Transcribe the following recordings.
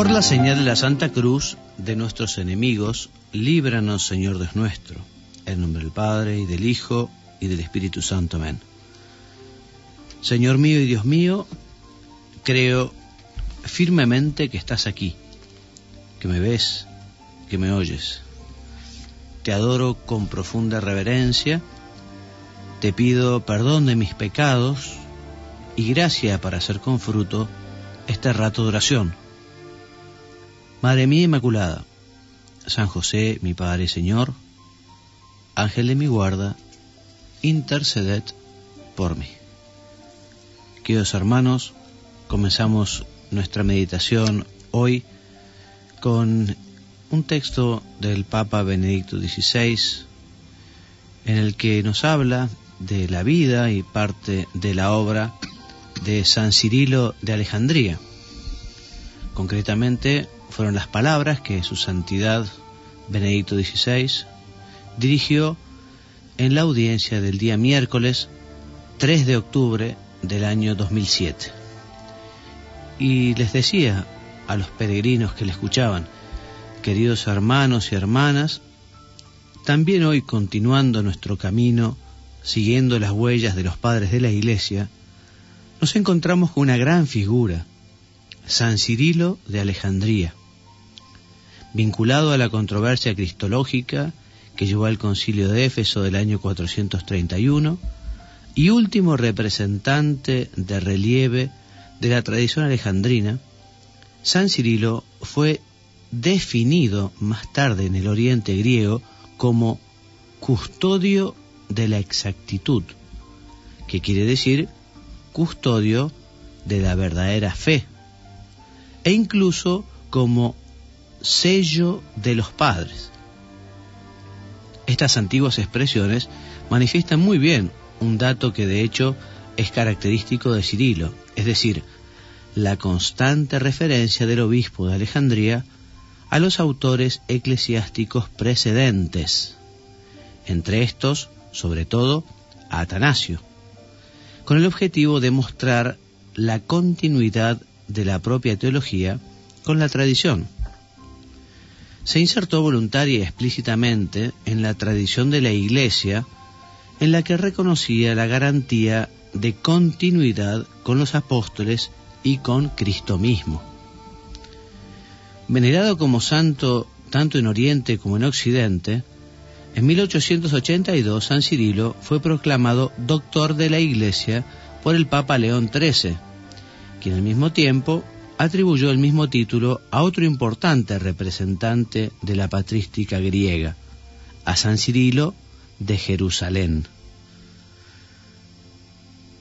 Por la señal de la Santa Cruz de nuestros enemigos, líbranos, Señor Dios nuestro. En nombre del Padre, y del Hijo, y del Espíritu Santo. Amén. Señor mío y Dios mío, creo firmemente que estás aquí, que me ves, que me oyes. Te adoro con profunda reverencia, te pido perdón de mis pecados y gracia para hacer con fruto este rato de oración. Madre mía Inmaculada, San José, mi Padre Señor, Ángel de mi guarda, interceded por mí. Queridos hermanos, comenzamos nuestra meditación hoy con un texto del Papa Benedicto XVI en el que nos habla de la vida y parte de la obra de San Cirilo de Alejandría. Concretamente fueron las palabras que su santidad Benedicto XVI dirigió en la audiencia del día miércoles 3 de octubre del año 2007. Y les decía a los peregrinos que le escuchaban, queridos hermanos y hermanas, también hoy continuando nuestro camino, siguiendo las huellas de los padres de la Iglesia, nos encontramos con una gran figura, San Cirilo de Alejandría, vinculado a la controversia cristológica que llevó al concilio de Éfeso del año 431 y último representante de relieve de la tradición alejandrina, San Cirilo fue definido más tarde en el oriente griego como custodio de la exactitud, que quiere decir custodio de la verdadera fe, e incluso como sello de los padres. Estas antiguas expresiones manifiestan muy bien un dato que de hecho es característico de Cirilo, es decir, la constante referencia del obispo de Alejandría a los autores eclesiásticos precedentes, entre estos, sobre todo, a Atanasio, con el objetivo de mostrar la continuidad de la propia teología con la tradición. Se insertó voluntaria y explícitamente en la tradición de la Iglesia, en la que reconocía la garantía de continuidad con los apóstoles y con Cristo mismo. Venerado como santo tanto en Oriente como en Occidente, en 1882 San Cirilo fue proclamado doctor de la Iglesia por el Papa León XIII, quien al mismo tiempo atribuyó el mismo título a otro importante representante de la patrística griega, a San Cirilo de Jerusalén.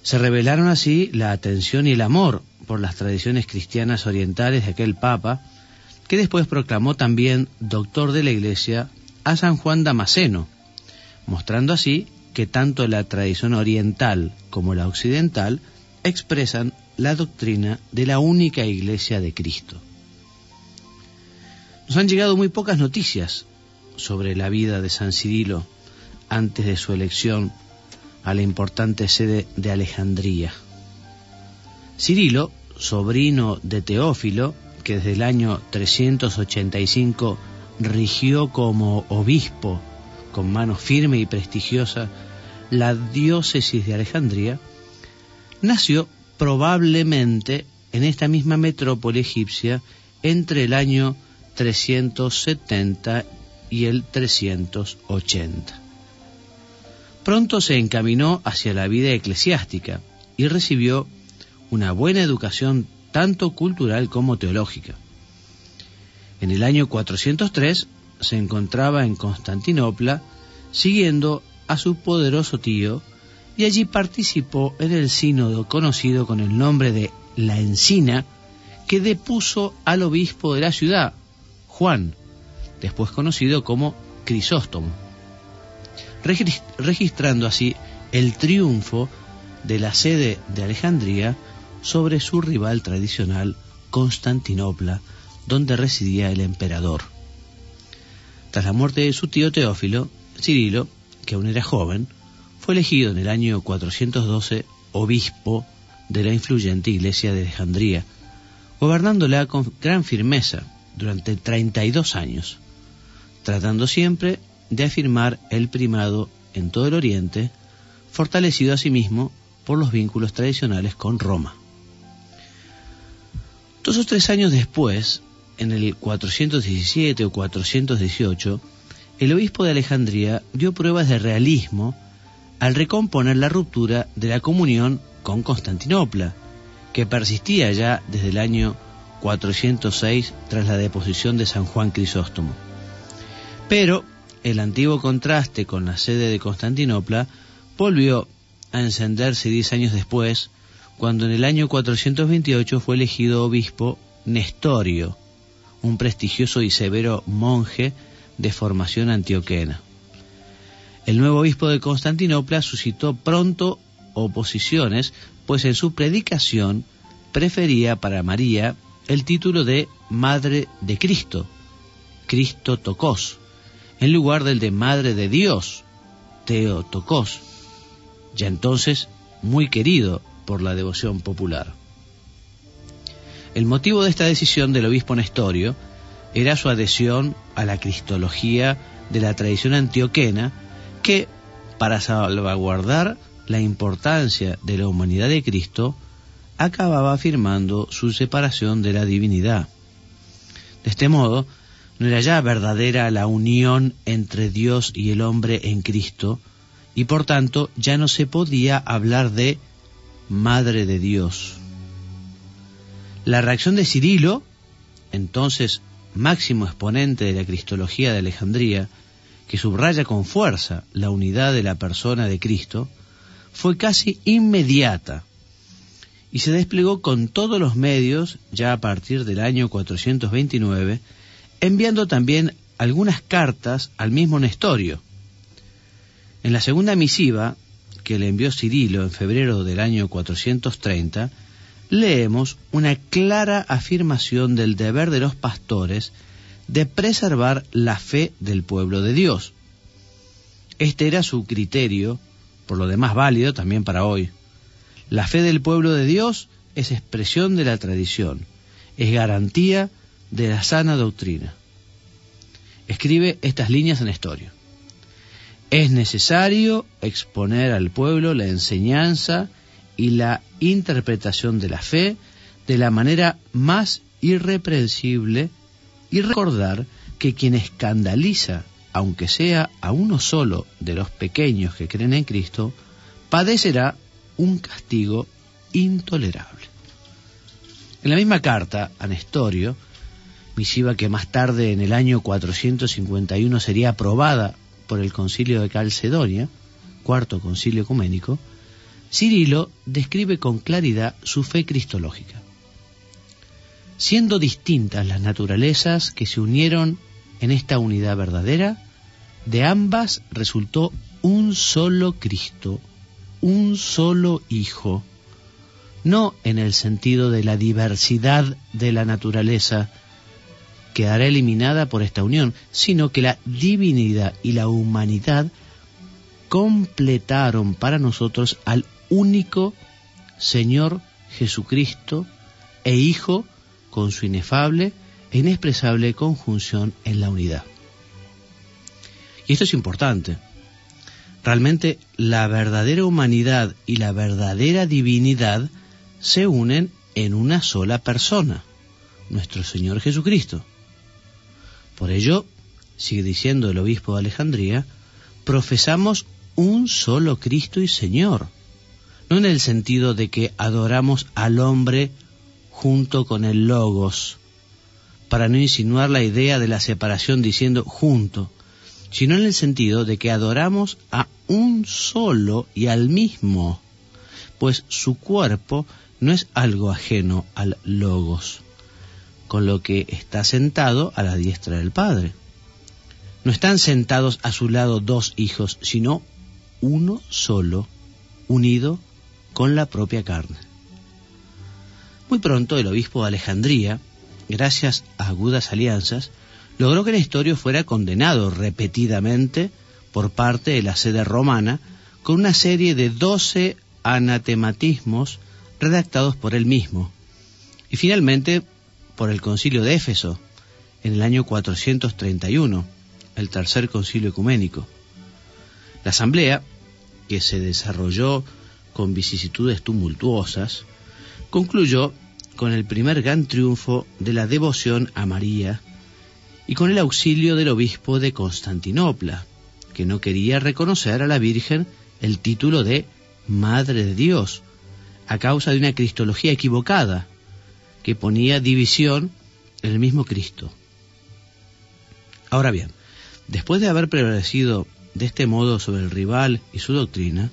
Se revelaron así la atención y el amor por las tradiciones cristianas orientales de aquel papa, que después proclamó también doctor de la Iglesia a San Juan Damasceno, mostrando así que tanto la tradición oriental como la occidental expresan la doctrina de la única Iglesia de Cristo. Nos han llegado muy pocas noticias sobre la vida de San Cirilo antes de su elección a la importante sede de Alejandría. Cirilo, sobrino de Teófilo, que desde el año 385 rigió como obispo con mano firme y prestigiosa la diócesis de Alejandría, nació probablemente en esta misma metrópoli egipcia entre el año 370 y el 380. Pronto se encaminó hacia la vida eclesiástica y recibió una buena educación tanto cultural como teológica. En el año 403 se encontraba en Constantinopla siguiendo a su poderoso tío y allí participó en el sínodo conocido con el nombre de La Encina, que depuso al obispo de la ciudad, Juan, después conocido como Crisóstomo, regis- registrando así el triunfo de la sede de Alejandría sobre su rival tradicional, Constantinopla, donde residía el emperador. Tras la muerte de su tío Teófilo, Cirilo, que aún era joven, fue elegido en el año 412 obispo de la influyente iglesia de Alejandría, gobernándola con gran firmeza durante 32 años, tratando siempre de afirmar el primado en todo el Oriente, fortalecido asimismo por los vínculos tradicionales con Roma. Dos o tres años después, en el 417 o 418, el obispo de Alejandría dio pruebas de realismo al recomponer la ruptura de la comunión con Constantinopla, que persistía ya desde el año 406 tras la deposición de San Juan Crisóstomo. Pero el antiguo contraste con la sede de Constantinopla volvió a encenderse diez años después, cuando en el año 428 fue elegido obispo Nestorio, un prestigioso y severo monje de formación antioquena. El nuevo obispo de Constantinopla suscitó pronto oposiciones, pues en su predicación prefería para María el título de Madre de Cristo, Cristo Tocos, en lugar del de Madre de Dios, Teotocos, ya entonces muy querido por la devoción popular. El motivo de esta decisión del obispo Nestorio era su adhesión a la cristología de la tradición antioquena que, para salvaguardar la importancia de la humanidad de Cristo, acababa afirmando su separación de la divinidad. De este modo, no era ya verdadera la unión entre Dios y el hombre en Cristo, y por tanto ya no se podía hablar de Madre de Dios. La reacción de Cirilo, entonces máximo exponente de la Cristología de Alejandría, que subraya con fuerza la unidad de la persona de Cristo, fue casi inmediata y se desplegó con todos los medios ya a partir del año 429, enviando también algunas cartas al mismo Nestorio. En la segunda misiva, que le envió Cirilo en febrero del año 430, leemos una clara afirmación del deber de los pastores de preservar la fe del pueblo de Dios. Este era su criterio, por lo demás válido también para hoy. La fe del pueblo de Dios es expresión de la tradición, es garantía de la sana doctrina. Escribe estas líneas en Nestorio. Es necesario exponer al pueblo la enseñanza y la interpretación de la fe de la manera más irreprensible y recordar que quien escandaliza, aunque sea a uno solo de los pequeños que creen en Cristo, padecerá un castigo intolerable. En la misma carta a Nestorio, misiva que más tarde en el año 451 sería aprobada por el concilio de Calcedonia, cuarto concilio ecuménico, Cirilo describe con claridad su fe cristológica. Siendo distintas las naturalezas que se unieron en esta unidad verdadera, de ambas resultó un solo Cristo, un solo Hijo, no en el sentido de la diversidad de la naturaleza, quedará eliminada por esta unión, sino que la divinidad y la humanidad completaron para nosotros al único Señor Jesucristo e Hijo con su inefable e inexpresable conjunción en la unidad. Y esto es importante. Realmente la verdadera humanidad y la verdadera divinidad se unen en una sola persona, nuestro Señor Jesucristo. Por ello, sigue diciendo el obispo de Alejandría, profesamos un solo Cristo y Señor, no en el sentido de que adoramos al hombre junto con el Logos, para no insinuar la idea de la separación diciendo junto, sino en el sentido de que adoramos a un solo y al mismo, pues su cuerpo no es algo ajeno al Logos, con lo que está sentado a la diestra del Padre. No están sentados a su lado dos hijos, sino uno solo, unido con la propia carne. Muy pronto el obispo de Alejandría, gracias a agudas alianzas, logró que Nestorio fuera condenado repetidamente por parte de la sede romana con una serie de doce anatematismos redactados por él mismo, y finalmente por el concilio de Éfeso en el año 431, el tercer concilio ecuménico. La asamblea, que se desarrolló con vicisitudes tumultuosas, concluyó con el primer gran triunfo de la devoción a María y con el auxilio del obispo de Constantinopla, que no quería reconocer a la Virgen el título de Madre de Dios, a causa de una cristología equivocada que ponía división en el mismo Cristo. Ahora bien, después de haber prevalecido de este modo sobre el rival y su doctrina,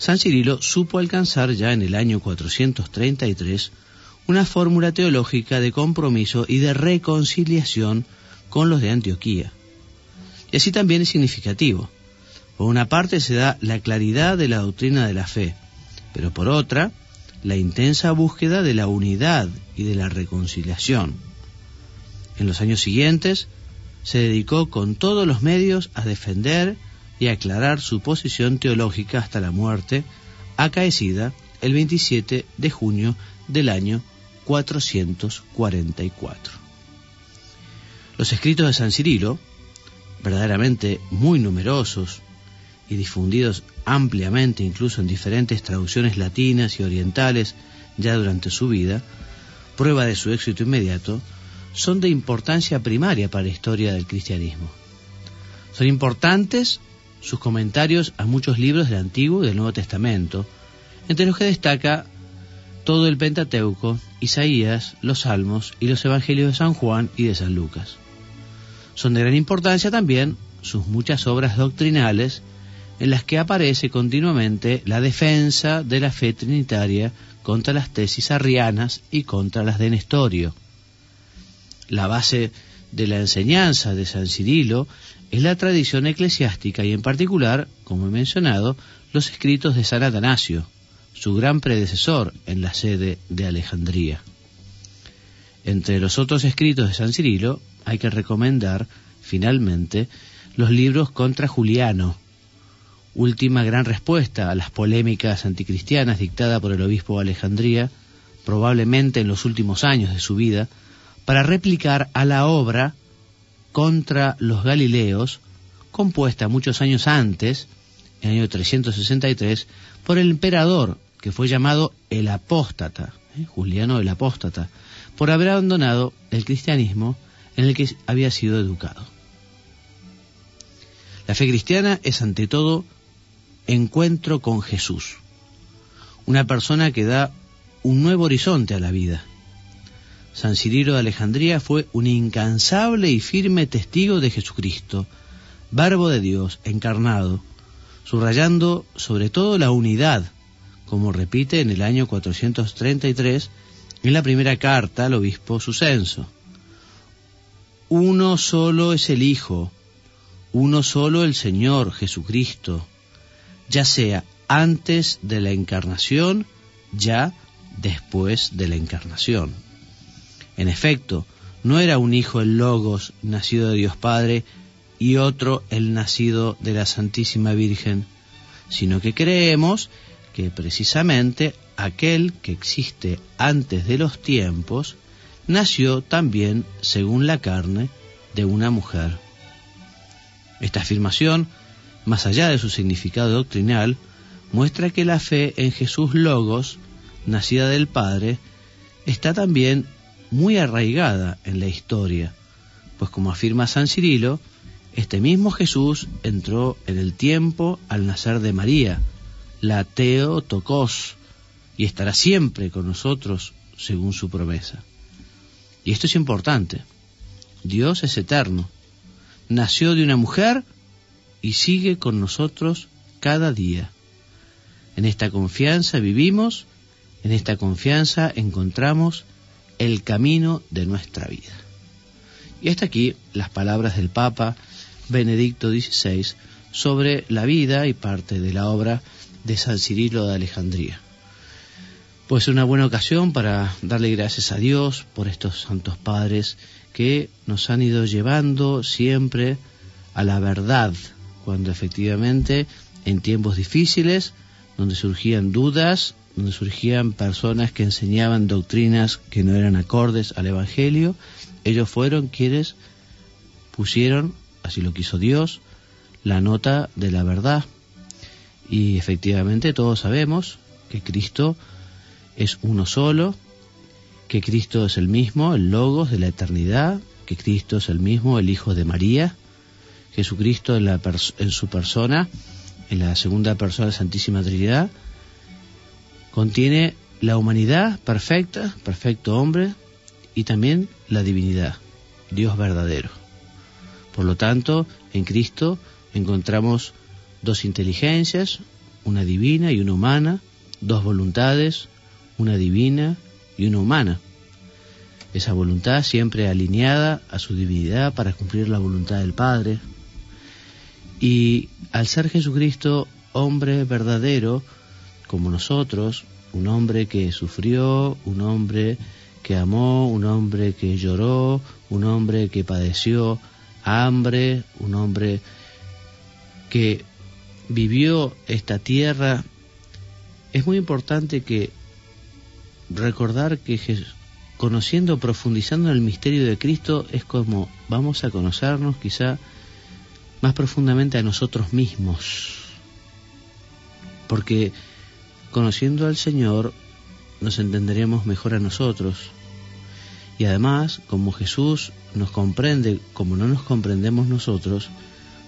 San Cirilo supo alcanzar ya en el año 433 una fórmula teológica de compromiso y de reconciliación con los de Antioquía. Y así también es significativo. Por una parte se da la claridad de la doctrina de la fe, pero por otra, la intensa búsqueda de la unidad y de la reconciliación. En los años siguientes, se dedicó con todos los medios a defender y aclarar su posición teológica hasta la muerte, acaecida el 27 de junio del año 444. Los escritos de San Cirilo, verdaderamente muy numerosos y difundidos ampliamente incluso en diferentes traducciones latinas y orientales ya durante su vida, prueba de su éxito inmediato, son de importancia primaria para la historia del cristianismo. Son importantes sus comentarios a muchos libros del Antiguo y del Nuevo Testamento, entre los que destaca todo el Pentateuco, Isaías, los Salmos y los Evangelios de San Juan y de San Lucas. Son de gran importancia también sus muchas obras doctrinales en las que aparece continuamente la defensa de la fe trinitaria contra las tesis arrianas y contra las de Nestorio. La base de la enseñanza de San Cirilo es la tradición eclesiástica y en particular, como he mencionado, los escritos de San Atanasio, su gran predecesor en la sede de Alejandría. Entre los otros escritos de San Cirilo hay que recomendar, finalmente, los libros contra Juliano, última gran respuesta a las polémicas anticristianas dictada por el obispo de Alejandría, probablemente en los últimos años de su vida, para replicar a la obra contra los Galileos, compuesta muchos años antes, en el año 363, por el emperador que fue llamado el apóstata, ¿eh? Juliano el apóstata, por haber abandonado el cristianismo en el que había sido educado. La fe cristiana es ante todo encuentro con Jesús, una persona que da un nuevo horizonte a la vida, San Cirilo de Alejandría fue un incansable y firme testigo de Jesucristo, Verbo de Dios encarnado, subrayando sobre todo la unidad, como repite en el año 433 en la primera carta al obispo Susenso. Uno solo es el Hijo, uno solo el Señor Jesucristo, ya sea antes de la encarnación, ya después de la encarnación. En efecto, no era un hijo el Logos, nacido de Dios Padre, y otro el nacido de la Santísima Virgen, sino que creemos que precisamente aquel que existe antes de los tiempos nació también según la carne de una mujer. Esta afirmación, más allá de su significado doctrinal, muestra que la fe en Jesús Logos, nacida del Padre, está también muy arraigada en la historia, pues como afirma San Cirilo, este mismo Jesús entró en el tiempo al nacer de María, la Teotocos, y estará siempre con nosotros según su promesa. Y esto es importante. Dios es eterno. Nació de una mujer y sigue con nosotros cada día. En esta confianza vivimos, en esta confianza encontramos el camino de nuestra vida. Y hasta aquí las palabras del Papa Benedicto XVI sobre la vida y parte de la obra de San Cirilo de Alejandría. Pues una buena ocasión para darle gracias a Dios por estos santos padres que nos han ido llevando siempre a la verdad, cuando efectivamente en tiempos difíciles, donde surgían dudas, donde surgían personas que enseñaban doctrinas que no eran acordes al Evangelio, ellos fueron quienes pusieron, así lo quiso Dios, la nota de la verdad. Y efectivamente todos sabemos que Cristo es uno solo, que Cristo es el mismo, el Logos de la eternidad, que Cristo es el mismo, el Hijo de María, Jesucristo en, la en su persona, en la segunda persona de la Santísima Trinidad, contiene la humanidad perfecta, perfecto hombre, y también la divinidad, Dios verdadero. Por lo tanto, en Cristo encontramos dos inteligencias, una divina y una humana, dos voluntades, una divina y una humana. Esa voluntad siempre alineada a su divinidad para cumplir la voluntad del Padre. Y al ser Jesucristo hombre verdadero, como nosotros, un hombre que sufrió, un hombre que amó, un hombre que lloró, un hombre que padeció hambre, un hombre que vivió esta tierra, es muy importante que recordar que conociendo, profundizando en el misterio de Cristo, es como vamos a conocernos quizá más profundamente a nosotros mismos. Porque conociendo al Señor nos entenderemos mejor a nosotros. Y además, como Jesús nos comprende como no nos comprendemos nosotros,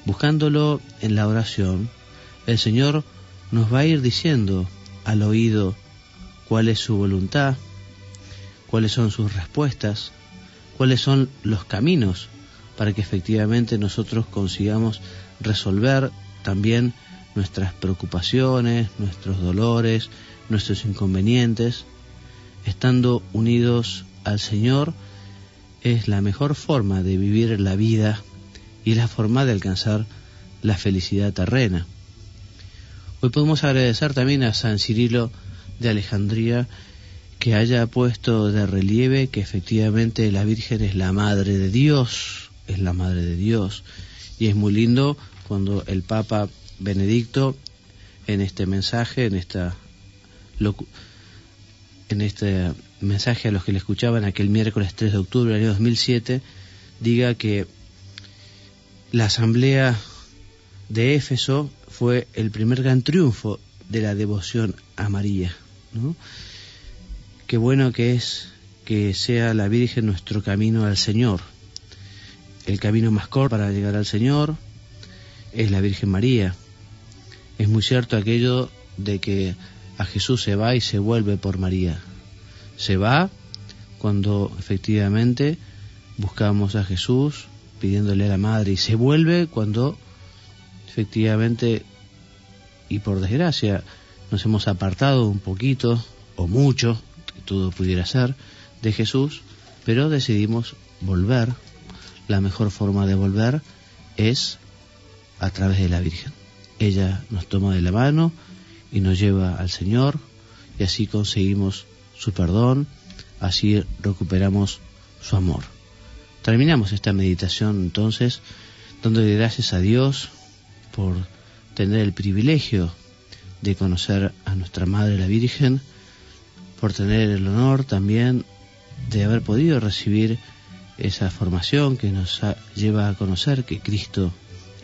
buscándolo en la oración, el Señor nos va a ir diciendo al oído cuál es su voluntad, cuáles son sus respuestas, cuáles son los caminos para que efectivamente nosotros consigamos resolver también nuestras preocupaciones, nuestros dolores, nuestros inconvenientes, estando unidos al Señor, es la mejor forma de vivir la vida y la forma de alcanzar la felicidad terrena. Hoy podemos agradecer también a San Cirilo de Alejandría que haya puesto de relieve que efectivamente la Virgen es la Madre de Dios, es la Madre de Dios. Y es muy lindo cuando el Papa Benedicto en este mensaje, en esta en este mensaje a los que le escuchaban aquel miércoles 3 de octubre del año 2007, diga que la asamblea de Éfeso fue el primer gran triunfo de la devoción a María. ¿no? Qué bueno que es que sea la Virgen nuestro camino al Señor. El camino más corto para llegar al Señor es la Virgen María. Es muy cierto aquello de que a Jesús se va y se vuelve por María. Se va cuando efectivamente buscamos a Jesús pidiéndole a la Madre y se vuelve cuando efectivamente y por desgracia nos hemos apartado un poquito o mucho, que todo pudiera ser, de Jesús, pero decidimos volver. La mejor forma de volver es a través de la Virgen. Ella nos toma de la mano, y nos lleva al Señor y así conseguimos su perdón, así recuperamos su amor. Terminamos esta meditación entonces dándole gracias a Dios por tener el privilegio de conocer a nuestra Madre la Virgen, por tener el honor también de haber podido recibir esa formación que nos lleva a conocer que Cristo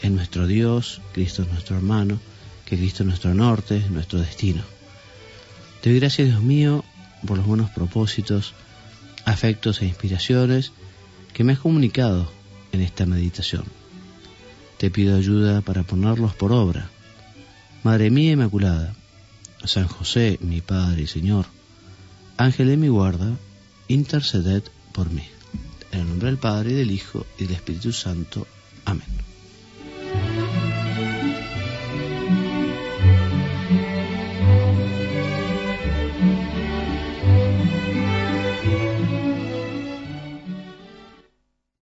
es nuestro Dios, Cristo es nuestro hermano, que Cristo es nuestro norte, nuestro destino. Te doy gracias, Dios mío, por los buenos propósitos, afectos e inspiraciones que me has comunicado en esta meditación. Te pido ayuda para ponerlos por obra. Madre mía Inmaculada, San José, mi Padre y Señor, Ángel de mi guarda, interceded por mí. En el nombre del Padre, y del Hijo, y del Espíritu Santo. Amén.